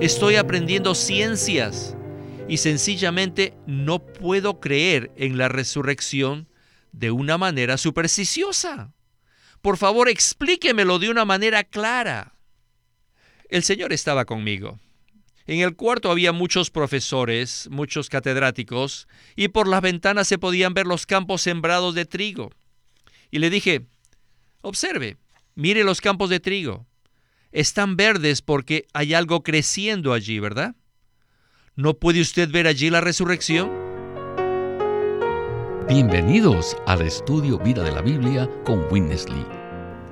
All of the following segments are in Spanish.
Estoy aprendiendo ciencias y sencillamente no puedo creer en la resurrección de una manera supersticiosa. Por favor, explíquemelo de una manera clara. El Señor estaba conmigo. En el cuarto había muchos profesores, muchos catedráticos, y por las ventanas se podían ver los campos sembrados de trigo. Y le dije, observe, mire los campos de trigo. Están verdes porque hay algo creciendo allí, ¿verdad? ¿No puede usted ver allí la resurrección? Bienvenidos al estudio Vida de la Biblia con Witness.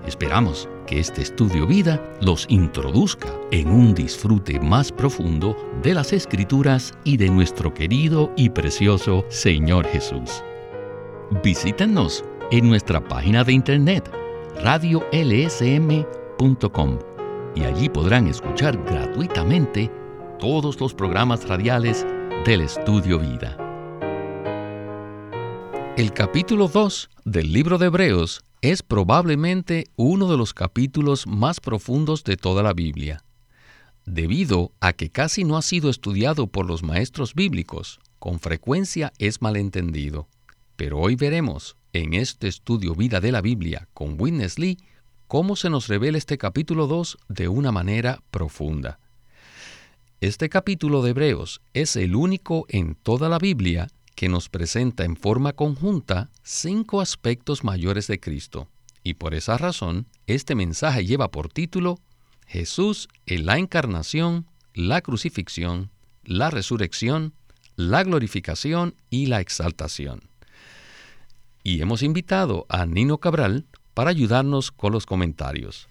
Esperamos que este estudio vida los introduzca en un disfrute más profundo de las escrituras y de nuestro querido y precioso Señor Jesús. Visítenos en nuestra página de internet radiolsm.com y allí podrán escuchar gratuitamente todos los programas radiales del estudio vida. El capítulo 2 del libro de Hebreos es probablemente uno de los capítulos más profundos de toda la Biblia. Debido a que casi no ha sido estudiado por los maestros bíblicos, con frecuencia es malentendido. Pero hoy veremos, en este estudio Vida de la Biblia con Witness Lee, cómo se nos revela este capítulo 2 de una manera profunda. Este capítulo de Hebreos es el único en toda la Biblia que nos presenta en forma conjunta cinco aspectos mayores de Cristo. Y por esa razón, este mensaje lleva por título Jesús en la encarnación, la crucifixión, la resurrección, la glorificación y la exaltación. Y hemos invitado a Nino Cabral para ayudarnos con los comentarios.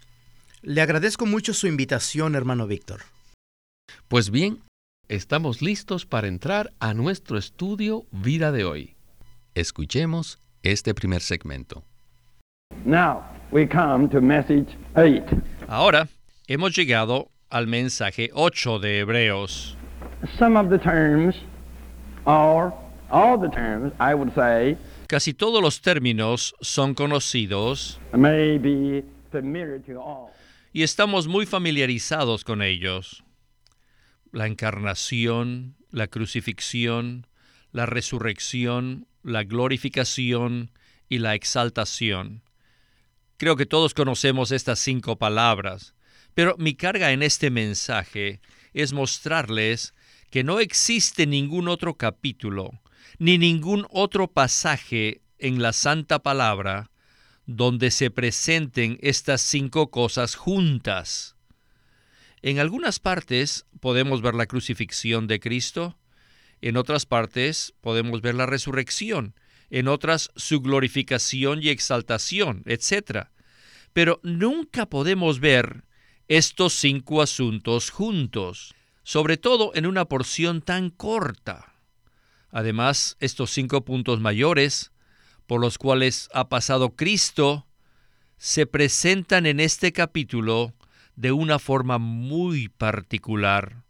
Le agradezco mucho su invitación, hermano Víctor. Pues bien, Estamos listos para entrar a nuestro estudio Vida de hoy. Escuchemos este primer segmento. Ahora hemos llegado al mensaje 8 de Hebreos. Casi todos los términos son conocidos. Y estamos muy familiarizados con ellos. La encarnación, la crucifixión, la resurrección, la glorificación y la exaltación. Creo que todos conocemos estas cinco palabras, pero mi carga en este mensaje es mostrarles que no existe ningún otro capítulo, ni ningún otro pasaje en la Santa Palabra donde se presenten estas cinco cosas juntas. En algunas partes podemos ver la crucifixión de Cristo, en otras partes podemos ver la resurrección, en otras su glorificación y exaltación, etc. Pero nunca podemos ver estos cinco asuntos juntos, sobre todo en una porción tan corta. Además, estos cinco puntos mayores, por los cuales ha pasado Cristo, se presentan en este capítulo de una forma muy particular.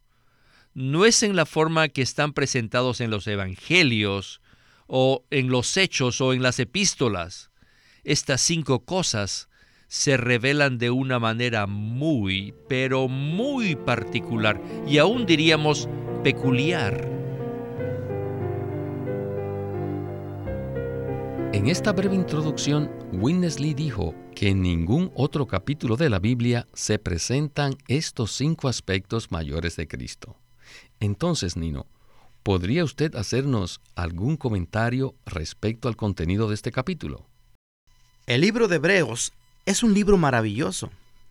No es en la forma que están presentados en los evangelios o en los hechos o en las epístolas. Estas cinco cosas se revelan de una manera muy, pero muy particular y aún diríamos peculiar. En esta breve introducción, Winnesley dijo que en ningún otro capítulo de la Biblia se presentan estos cinco aspectos mayores de Cristo. Entonces, Nino, ¿podría usted hacernos algún comentario respecto al contenido de este capítulo? El libro de Hebreos es un libro maravilloso,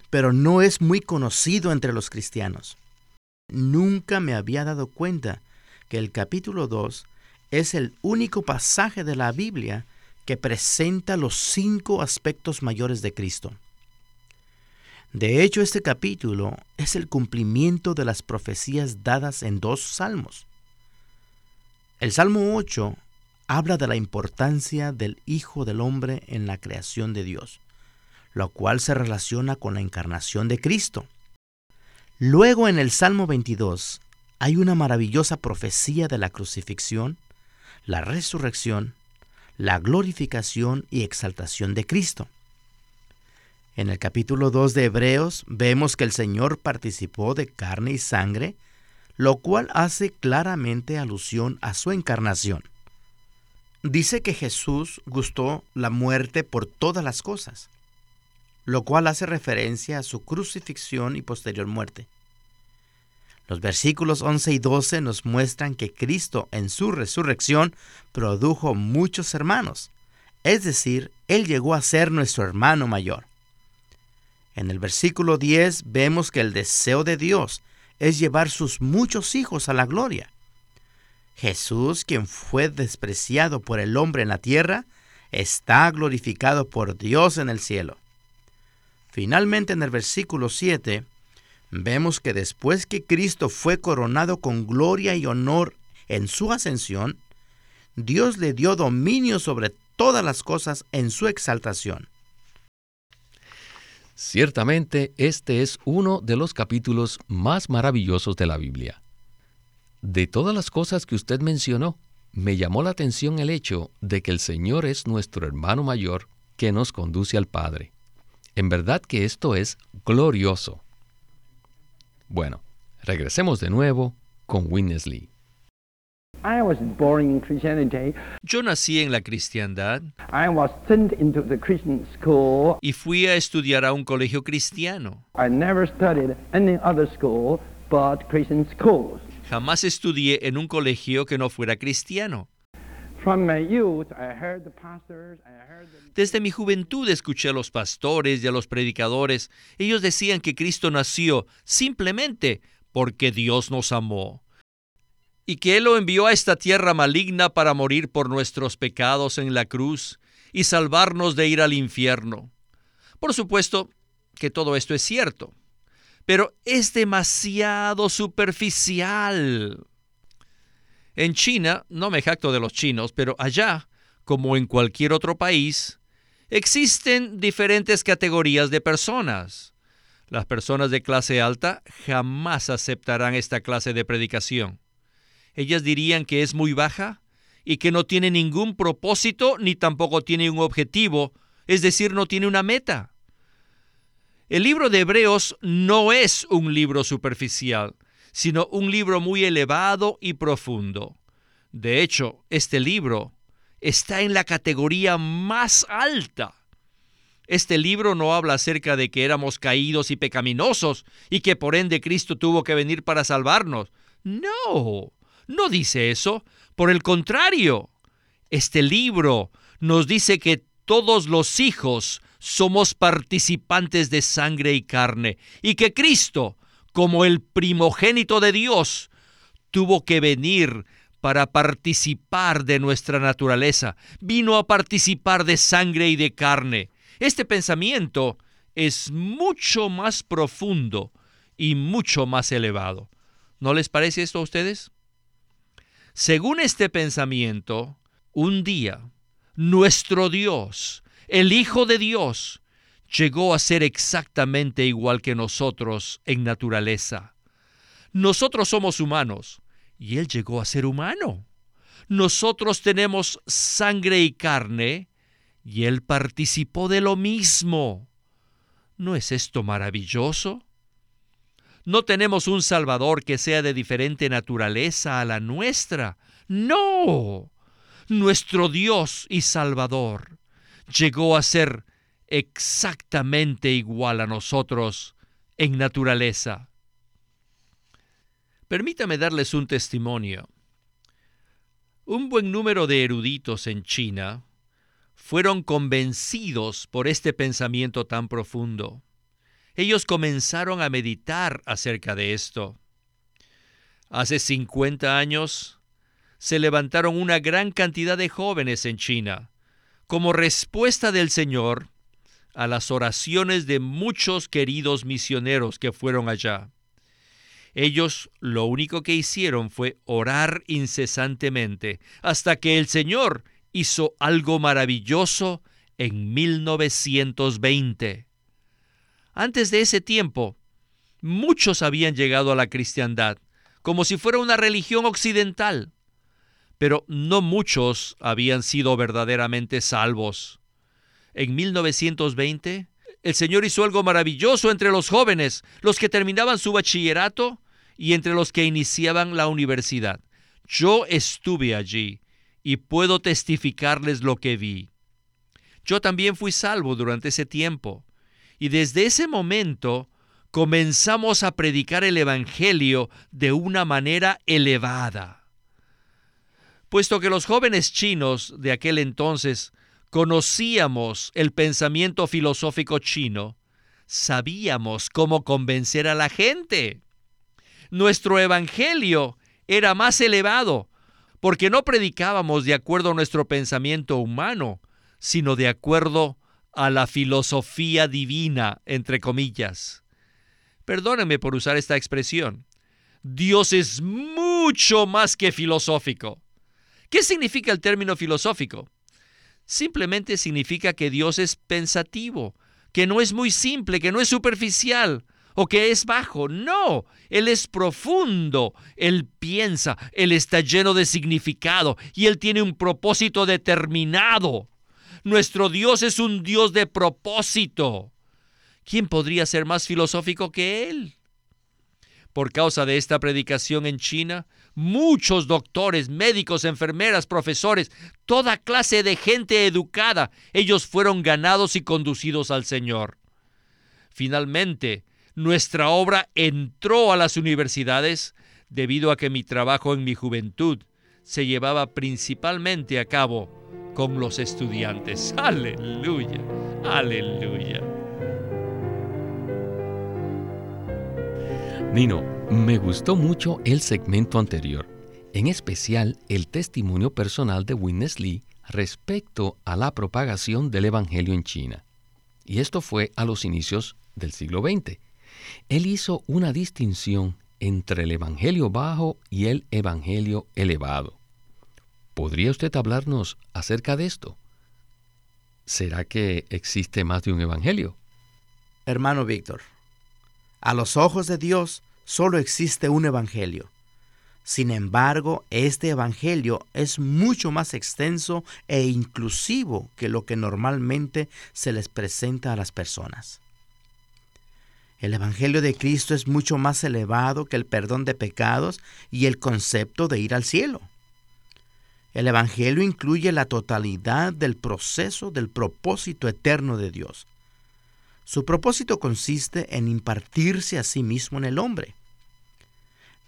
pero no es muy conocido entre los cristianos. Nunca me había dado cuenta que el capítulo 2 es el único pasaje de la Biblia que presenta los cinco aspectos mayores de Cristo. De hecho, este capítulo es el cumplimiento de las profecías dadas en dos salmos. El Salmo 8 habla de la importancia del Hijo del Hombre en la creación de Dios, lo cual se relaciona con la encarnación de Cristo. Luego en el Salmo 22 hay una maravillosa profecía de la crucifixión, la resurrección la glorificación y exaltación de Cristo. En el capítulo 2 de Hebreos vemos que el Señor participó de carne y sangre, lo cual hace claramente alusión a su encarnación. Dice que Jesús gustó la muerte por todas las cosas, lo cual hace referencia a su crucifixión y posterior muerte. Los versículos 11 y 12 nos muestran que Cristo en su resurrección produjo muchos hermanos, es decir, Él llegó a ser nuestro hermano mayor. En el versículo 10 vemos que el deseo de Dios es llevar sus muchos hijos a la gloria. Jesús, quien fue despreciado por el hombre en la tierra, está glorificado por Dios en el cielo. Finalmente en el versículo 7 vemos que después que Cristo fue coronado con gloria y honor en su ascensión, Dios le dio dominio sobre todas las cosas en su exaltación. Ciertamente este es uno de los capítulos más maravillosos de la Biblia. De todas las cosas que usted mencionó, me llamó la atención el hecho de que el Señor es nuestro hermano mayor que nos conduce al Padre. En verdad que esto es glorioso. Bueno, regresemos de nuevo con Winnesley. Yo nací en la cristiandad y fui a estudiar a un colegio cristiano. Jamás estudié en un colegio que no fuera cristiano. Desde mi juventud escuché a los pastores y a los predicadores. Ellos decían que Cristo nació simplemente porque Dios nos amó y que Él lo envió a esta tierra maligna para morir por nuestros pecados en la cruz y salvarnos de ir al infierno. Por supuesto que todo esto es cierto, pero es demasiado superficial. En China, no me jacto de los chinos, pero allá, como en cualquier otro país, existen diferentes categorías de personas. Las personas de clase alta jamás aceptarán esta clase de predicación ellas dirían que es muy baja y que no tiene ningún propósito ni tampoco tiene un objetivo, es decir, no tiene una meta. El libro de Hebreos no es un libro superficial, sino un libro muy elevado y profundo. De hecho, este libro está en la categoría más alta. Este libro no habla acerca de que éramos caídos y pecaminosos y que por ende Cristo tuvo que venir para salvarnos. No, no dice eso. Por el contrario, este libro nos dice que todos los hijos somos participantes de sangre y carne y que Cristo, como el primogénito de Dios, tuvo que venir para participar de nuestra naturaleza, vino a participar de sangre y de carne. Este pensamiento es mucho más profundo y mucho más elevado. ¿No les parece esto a ustedes? Según este pensamiento, un día nuestro Dios, el Hijo de Dios, llegó a ser exactamente igual que nosotros en naturaleza. Nosotros somos humanos y Él llegó a ser humano. Nosotros tenemos sangre y carne y Él participó de lo mismo. ¿No es esto maravilloso? No tenemos un Salvador que sea de diferente naturaleza a la nuestra. No. Nuestro Dios y Salvador llegó a ser exactamente igual a nosotros en naturaleza. Permítame darles un testimonio. Un buen número de eruditos en China fueron convencidos por este pensamiento tan profundo ellos comenzaron a meditar acerca de esto. Hace 50 años se levantaron una gran cantidad de jóvenes en China como respuesta del Señor a las oraciones de muchos queridos misioneros que fueron allá. Ellos lo único que hicieron fue orar incesantemente hasta que el Señor hizo algo maravilloso en 1920. Antes de ese tiempo, muchos habían llegado a la cristiandad, como si fuera una religión occidental, pero no muchos habían sido verdaderamente salvos. En 1920, el Señor hizo algo maravilloso entre los jóvenes, los que terminaban su bachillerato y entre los que iniciaban la universidad. Yo estuve allí y puedo testificarles lo que vi. Yo también fui salvo durante ese tiempo. Y desde ese momento comenzamos a predicar el Evangelio de una manera elevada. Puesto que los jóvenes chinos de aquel entonces conocíamos el pensamiento filosófico chino, sabíamos cómo convencer a la gente. Nuestro Evangelio era más elevado, porque no predicábamos de acuerdo a nuestro pensamiento humano, sino de acuerdo a la filosofía divina, entre comillas. Perdónenme por usar esta expresión. Dios es mucho más que filosófico. ¿Qué significa el término filosófico? Simplemente significa que Dios es pensativo, que no es muy simple, que no es superficial o que es bajo. No, Él es profundo, Él piensa, Él está lleno de significado y Él tiene un propósito determinado. Nuestro Dios es un Dios de propósito. ¿Quién podría ser más filosófico que Él? Por causa de esta predicación en China, muchos doctores, médicos, enfermeras, profesores, toda clase de gente educada, ellos fueron ganados y conducidos al Señor. Finalmente, nuestra obra entró a las universidades debido a que mi trabajo en mi juventud se llevaba principalmente a cabo con los estudiantes. Aleluya, aleluya. Nino, me gustó mucho el segmento anterior, en especial el testimonio personal de Witness Lee respecto a la propagación del Evangelio en China. Y esto fue a los inicios del siglo XX. Él hizo una distinción entre el Evangelio bajo y el Evangelio elevado. ¿Podría usted hablarnos acerca de esto? ¿Será que existe más de un evangelio? Hermano Víctor, a los ojos de Dios solo existe un evangelio. Sin embargo, este evangelio es mucho más extenso e inclusivo que lo que normalmente se les presenta a las personas. El Evangelio de Cristo es mucho más elevado que el perdón de pecados y el concepto de ir al cielo. El Evangelio incluye la totalidad del proceso del propósito eterno de Dios. Su propósito consiste en impartirse a sí mismo en el hombre.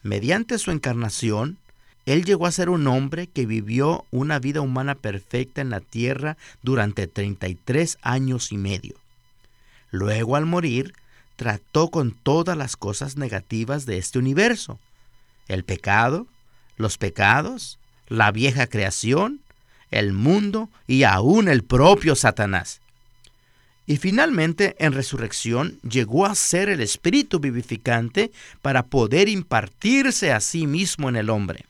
Mediante su encarnación, Él llegó a ser un hombre que vivió una vida humana perfecta en la tierra durante 33 años y medio. Luego, al morir, trató con todas las cosas negativas de este universo, el pecado, los pecados, la vieja creación, el mundo y aún el propio Satanás. Y finalmente en resurrección llegó a ser el espíritu vivificante para poder impartirse a sí mismo en el hombre.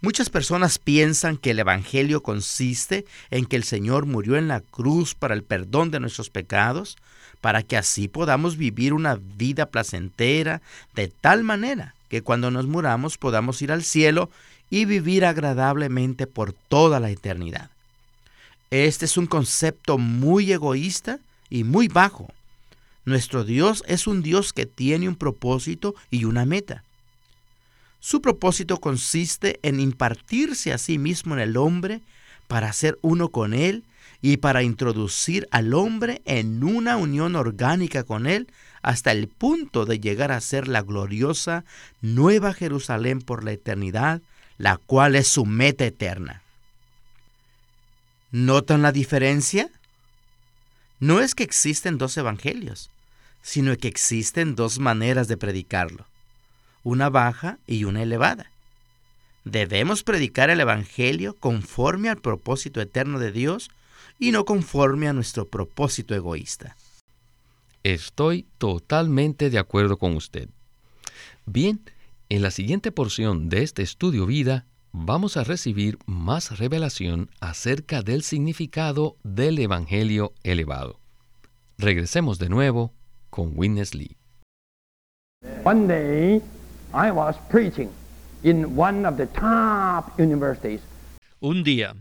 Muchas personas piensan que el Evangelio consiste en que el Señor murió en la cruz para el perdón de nuestros pecados, para que así podamos vivir una vida placentera de tal manera que cuando nos muramos podamos ir al cielo y vivir agradablemente por toda la eternidad. Este es un concepto muy egoísta y muy bajo. Nuestro Dios es un Dios que tiene un propósito y una meta. Su propósito consiste en impartirse a sí mismo en el hombre para ser uno con Él y para introducir al hombre en una unión orgánica con Él hasta el punto de llegar a ser la gloriosa Nueva Jerusalén por la eternidad la cual es su meta eterna. ¿Notan la diferencia? No es que existen dos evangelios, sino que existen dos maneras de predicarlo, una baja y una elevada. Debemos predicar el Evangelio conforme al propósito eterno de Dios y no conforme a nuestro propósito egoísta. Estoy totalmente de acuerdo con usted. Bien, en la siguiente porción de este estudio vida vamos a recibir más revelación acerca del significado del Evangelio elevado. Regresemos de nuevo con Witness Lee. One day I was preaching in one of the top universities. Un día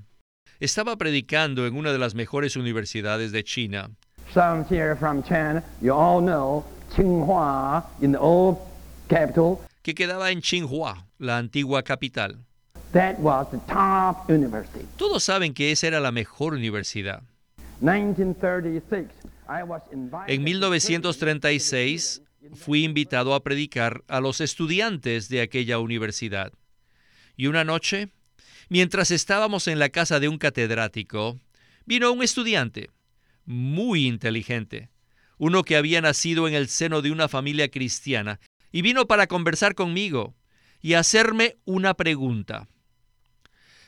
estaba predicando en una de las mejores universidades de China. some here from China, you all know Tsinghua in the old capital. que quedaba en Tsinghua, la antigua capital. That was the top university. Todos saben que esa era la mejor universidad. 1936, I was invited En 1936 fui invitado a predicar a los estudiantes de aquella universidad. Y una noche, mientras estábamos en la casa de un catedrático, vino un estudiante muy inteligente, uno que había nacido en el seno de una familia cristiana, y vino para conversar conmigo y hacerme una pregunta.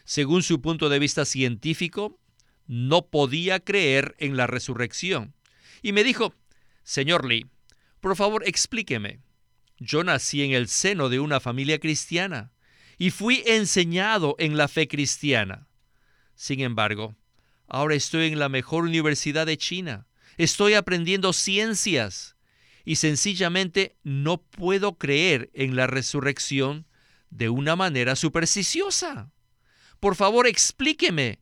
Según su punto de vista científico, no podía creer en la resurrección. Y me dijo, Señor Lee, por favor explíqueme. Yo nací en el seno de una familia cristiana y fui enseñado en la fe cristiana. Sin embargo, ahora estoy en la mejor universidad de China. Estoy aprendiendo ciencias y sencillamente no puedo creer en la resurrección de una manera supersticiosa. Por favor, explíqueme.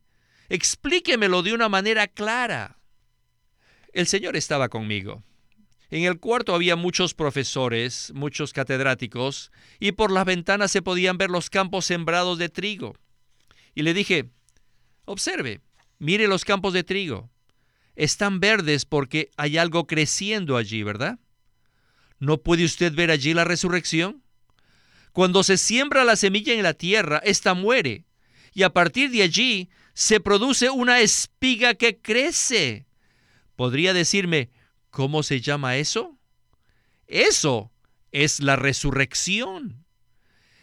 Explíquemelo de una manera clara. El Señor estaba conmigo. En el cuarto había muchos profesores, muchos catedráticos, y por las ventanas se podían ver los campos sembrados de trigo. Y le dije, observe, mire los campos de trigo. Están verdes porque hay algo creciendo allí, ¿verdad? ¿No puede usted ver allí la resurrección? Cuando se siembra la semilla en la tierra, ésta muere, y a partir de allí se produce una espiga que crece. ¿Podría decirme cómo se llama eso? Eso es la resurrección.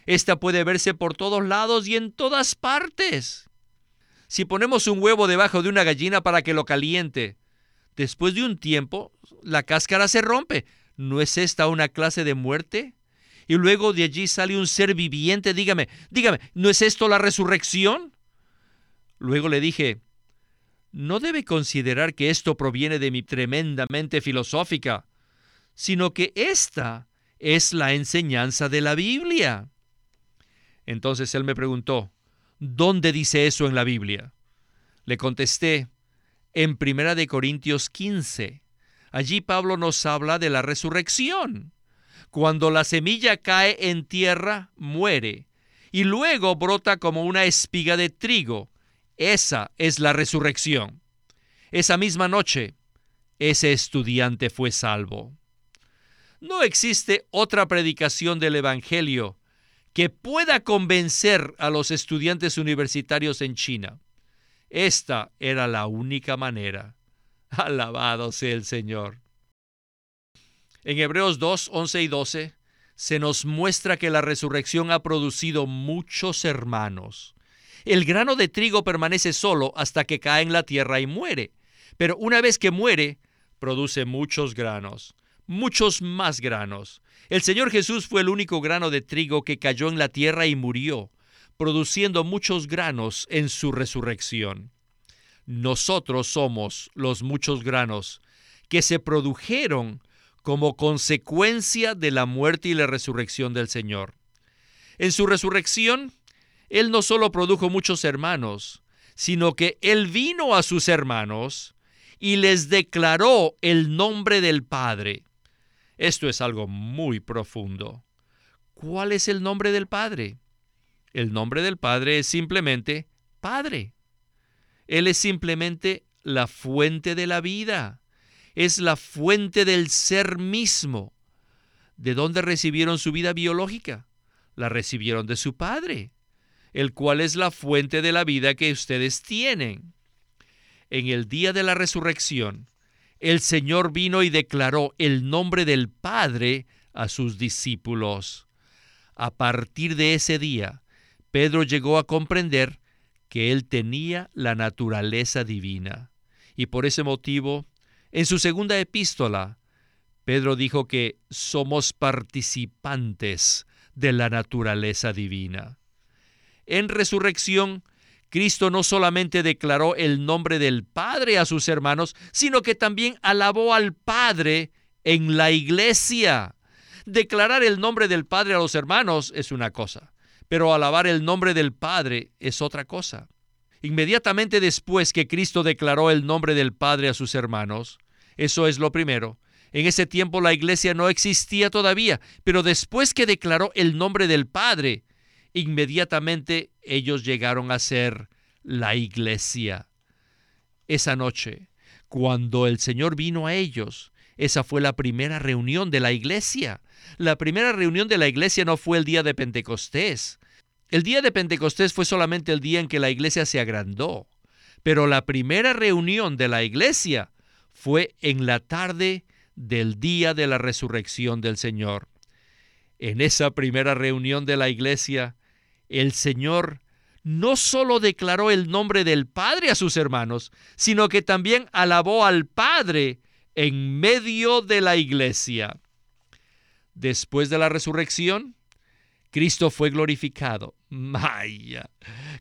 Esta puede verse por todos lados y en todas partes. Si ponemos un huevo debajo de una gallina para que lo caliente, después de un tiempo la cáscara se rompe. ¿No es esta una clase de muerte? Y luego de allí sale un ser viviente. Dígame, dígame, ¿no es esto la resurrección? Luego le dije, no debe considerar que esto proviene de mi tremendamente filosófica, sino que esta es la enseñanza de la Biblia. Entonces él me preguntó, ¿dónde dice eso en la Biblia? Le contesté, en Primera de Corintios 15. Allí Pablo nos habla de la resurrección. Cuando la semilla cae en tierra, muere, y luego brota como una espiga de trigo. Esa es la resurrección. Esa misma noche, ese estudiante fue salvo. No existe otra predicación del Evangelio que pueda convencer a los estudiantes universitarios en China. Esta era la única manera. Alabado sea el Señor. En Hebreos 2, 11 y 12 se nos muestra que la resurrección ha producido muchos hermanos. El grano de trigo permanece solo hasta que cae en la tierra y muere, pero una vez que muere, produce muchos granos, muchos más granos. El Señor Jesús fue el único grano de trigo que cayó en la tierra y murió, produciendo muchos granos en su resurrección. Nosotros somos los muchos granos que se produjeron como consecuencia de la muerte y la resurrección del Señor. En su resurrección, Él no solo produjo muchos hermanos, sino que Él vino a sus hermanos y les declaró el nombre del Padre. Esto es algo muy profundo. ¿Cuál es el nombre del Padre? El nombre del Padre es simplemente Padre. Él es simplemente la fuente de la vida. Es la fuente del ser mismo. ¿De dónde recibieron su vida biológica? La recibieron de su Padre, el cual es la fuente de la vida que ustedes tienen. En el día de la resurrección, el Señor vino y declaró el nombre del Padre a sus discípulos. A partir de ese día, Pedro llegó a comprender que él tenía la naturaleza divina. Y por ese motivo, en su segunda epístola, Pedro dijo que somos participantes de la naturaleza divina. En resurrección, Cristo no solamente declaró el nombre del Padre a sus hermanos, sino que también alabó al Padre en la iglesia. Declarar el nombre del Padre a los hermanos es una cosa, pero alabar el nombre del Padre es otra cosa. Inmediatamente después que Cristo declaró el nombre del Padre a sus hermanos, Eso es lo primero. En ese tiempo la iglesia no existía todavía, pero después que declaró el nombre del Padre, inmediatamente ellos llegaron a ser la iglesia. Esa noche, cuando el Señor vino a ellos, esa fue la primera reunión de la iglesia. La primera reunión de la iglesia no fue el día de Pentecostés. El día de Pentecostés fue solamente el día en que la iglesia se agrandó. Pero la primera reunión de la iglesia fue en la tarde del día de la resurrección del Señor. En esa primera reunión de la iglesia, el Señor no solo declaró el nombre del Padre a sus hermanos, sino que también alabó al Padre en medio de la iglesia. Después de la resurrección, Cristo fue glorificado. Maya.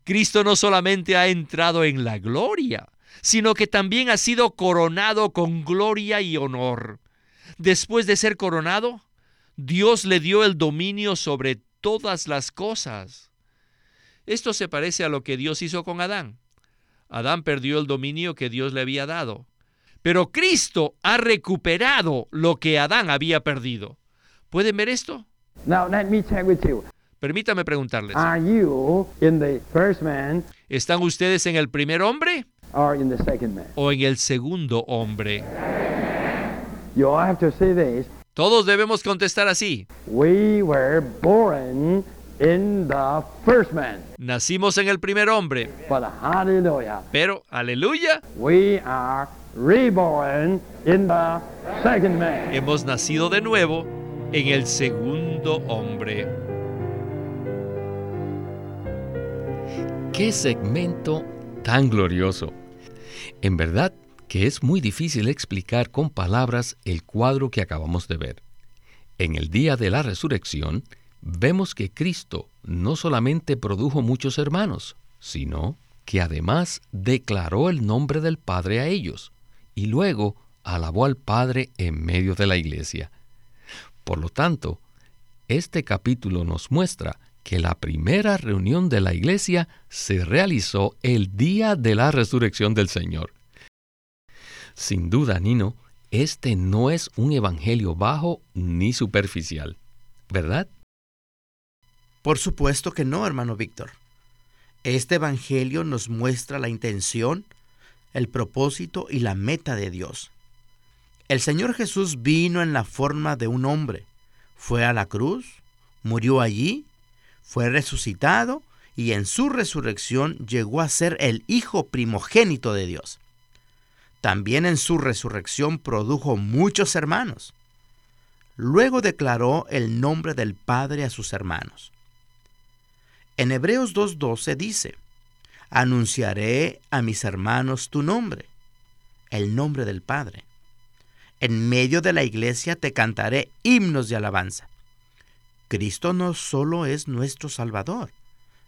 Cristo no solamente ha entrado en la gloria, sino que también ha sido coronado con gloria y honor. Después de ser coronado, Dios le dio el dominio sobre todas las cosas. Esto se parece a lo que Dios hizo con Adán. Adán perdió el dominio que Dios le había dado. Pero Cristo ha recuperado lo que Adán había perdido. ¿Pueden ver esto? Now let me check with you. Permítame preguntarles. Are you in the first man ¿Están ustedes en el primer hombre or in the second man? o en el segundo hombre? You all have to say this. Todos debemos contestar así. We were born in the first man. Nacimos en el primer hombre, But hallelujah. pero, aleluya, We are reborn in the second man. hemos nacido de nuevo en el segundo hombre. ¡Qué segmento tan glorioso! En verdad que es muy difícil explicar con palabras el cuadro que acabamos de ver. En el día de la resurrección, vemos que Cristo no solamente produjo muchos hermanos, sino que además declaró el nombre del Padre a ellos y luego alabó al Padre en medio de la iglesia. Por lo tanto, este capítulo nos muestra que la primera reunión de la iglesia se realizó el día de la resurrección del Señor. Sin duda, Nino, este no es un evangelio bajo ni superficial, ¿verdad? Por supuesto que no, hermano Víctor. Este Evangelio nos muestra la intención, el propósito y la meta de Dios. El Señor Jesús vino en la forma de un hombre, fue a la cruz, murió allí, fue resucitado y en su resurrección llegó a ser el Hijo primogénito de Dios. También en su resurrección produjo muchos hermanos. Luego declaró el nombre del Padre a sus hermanos. En Hebreos 2.12 dice, Anunciaré a mis hermanos tu nombre, el nombre del Padre. En medio de la iglesia te cantaré himnos de alabanza. Cristo no solo es nuestro Salvador,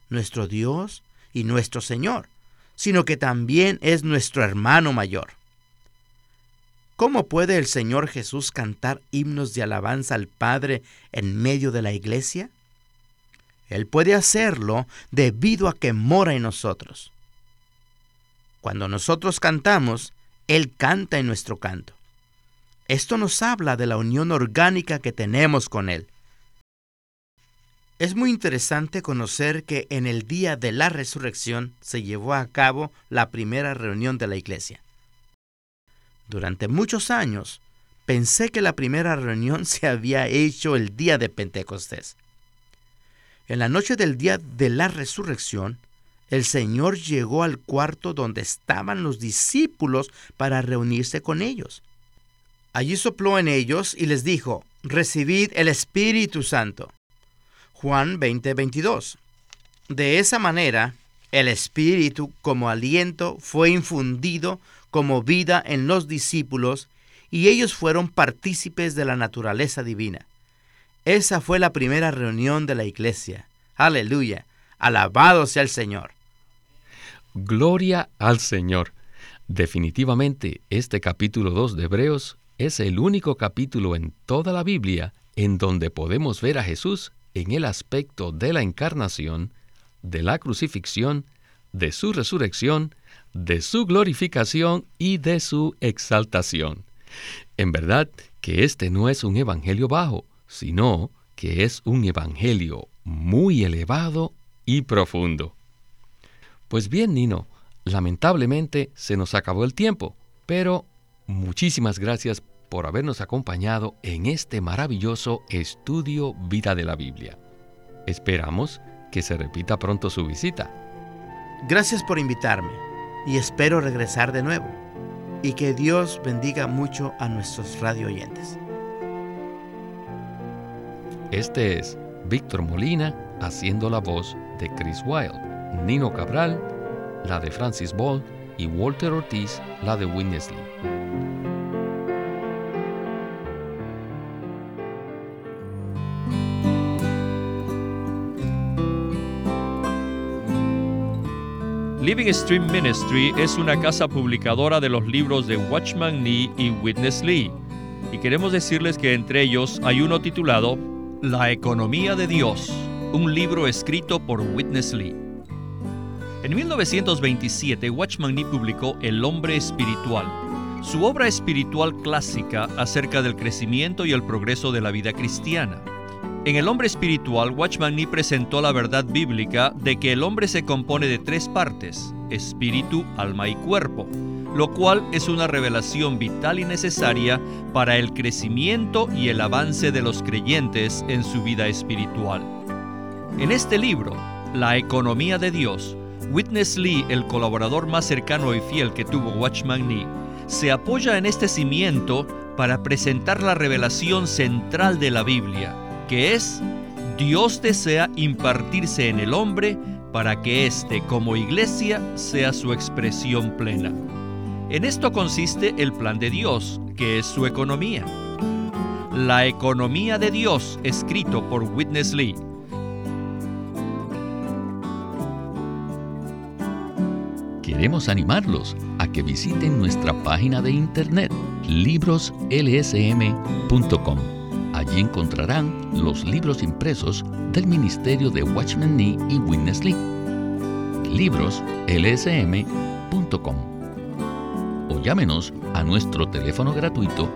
nuestro Dios y nuestro Señor, sino que también es nuestro hermano mayor. ¿Cómo puede el Señor Jesús cantar himnos de alabanza al Padre en medio de la iglesia? Él puede hacerlo debido a que mora en nosotros. Cuando nosotros cantamos, Él canta en nuestro canto. Esto nos habla de la unión orgánica que tenemos con Él. Es muy interesante conocer que en el día de la resurrección se llevó a cabo la primera reunión de la iglesia. Durante muchos años pensé que la primera reunión se había hecho el día de Pentecostés. En la noche del día de la resurrección, el Señor llegó al cuarto donde estaban los discípulos para reunirse con ellos. Allí sopló en ellos y les dijo, recibid el Espíritu Santo. Juan 20:22. De esa manera, el Espíritu como aliento fue infundido como vida en los discípulos y ellos fueron partícipes de la naturaleza divina. Esa fue la primera reunión de la iglesia. Aleluya. Alabado sea el Señor. Gloria al Señor. Definitivamente, este capítulo 2 de Hebreos es el único capítulo en toda la Biblia en donde podemos ver a Jesús en el aspecto de la encarnación, de la crucifixión, de su resurrección, de su glorificación y de su exaltación. En verdad que este no es un evangelio bajo, sino que es un evangelio muy elevado y profundo. Pues bien, Nino, lamentablemente se nos acabó el tiempo, pero muchísimas gracias por habernos acompañado en este maravilloso estudio Vida de la Biblia. Esperamos que se repita pronto su visita. Gracias por invitarme y espero regresar de nuevo y que Dios bendiga mucho a nuestros radio oyentes. Este es Víctor Molina haciendo la voz de Chris Wilde, Nino Cabral, la de Francis Ball y Walter Ortiz, la de Winnesley. Living Stream Ministry es una casa publicadora de los libros de Watchman Nee y Witness Lee, y queremos decirles que entre ellos hay uno titulado La economía de Dios, un libro escrito por Witness Lee. En 1927, Watchman Nee publicó El hombre espiritual, su obra espiritual clásica acerca del crecimiento y el progreso de la vida cristiana. En El hombre espiritual, Watchman Nee presentó la verdad bíblica de que el hombre se compone de tres partes, espíritu, alma y cuerpo, lo cual es una revelación vital y necesaria para el crecimiento y el avance de los creyentes en su vida espiritual. En este libro, La economía de Dios, Witness Lee, el colaborador más cercano y fiel que tuvo Watchman Nee, se apoya en este cimiento para presentar la revelación central de la Biblia, que es Dios desea impartirse en el hombre para que éste como iglesia sea su expresión plena. En esto consiste el plan de Dios, que es su economía. La economía de Dios, escrito por Witness Lee. Queremos animarlos a que visiten nuestra página de internet libroslsm.com Allí encontrarán los libros impresos del Ministerio de Watchman Nee y Witness Lee. libroslsm.com o llámenos a nuestro teléfono gratuito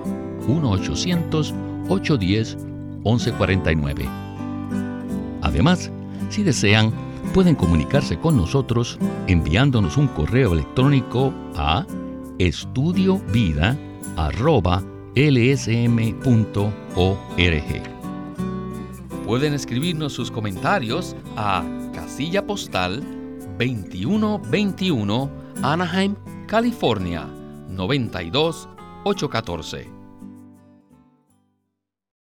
1-800-810-1149. Además, si desean, pueden comunicarse con nosotros enviándonos un correo electrónico a estudiovida.com lsm.org. Pueden escribirnos sus comentarios a casilla postal 2121 Anaheim, California 92814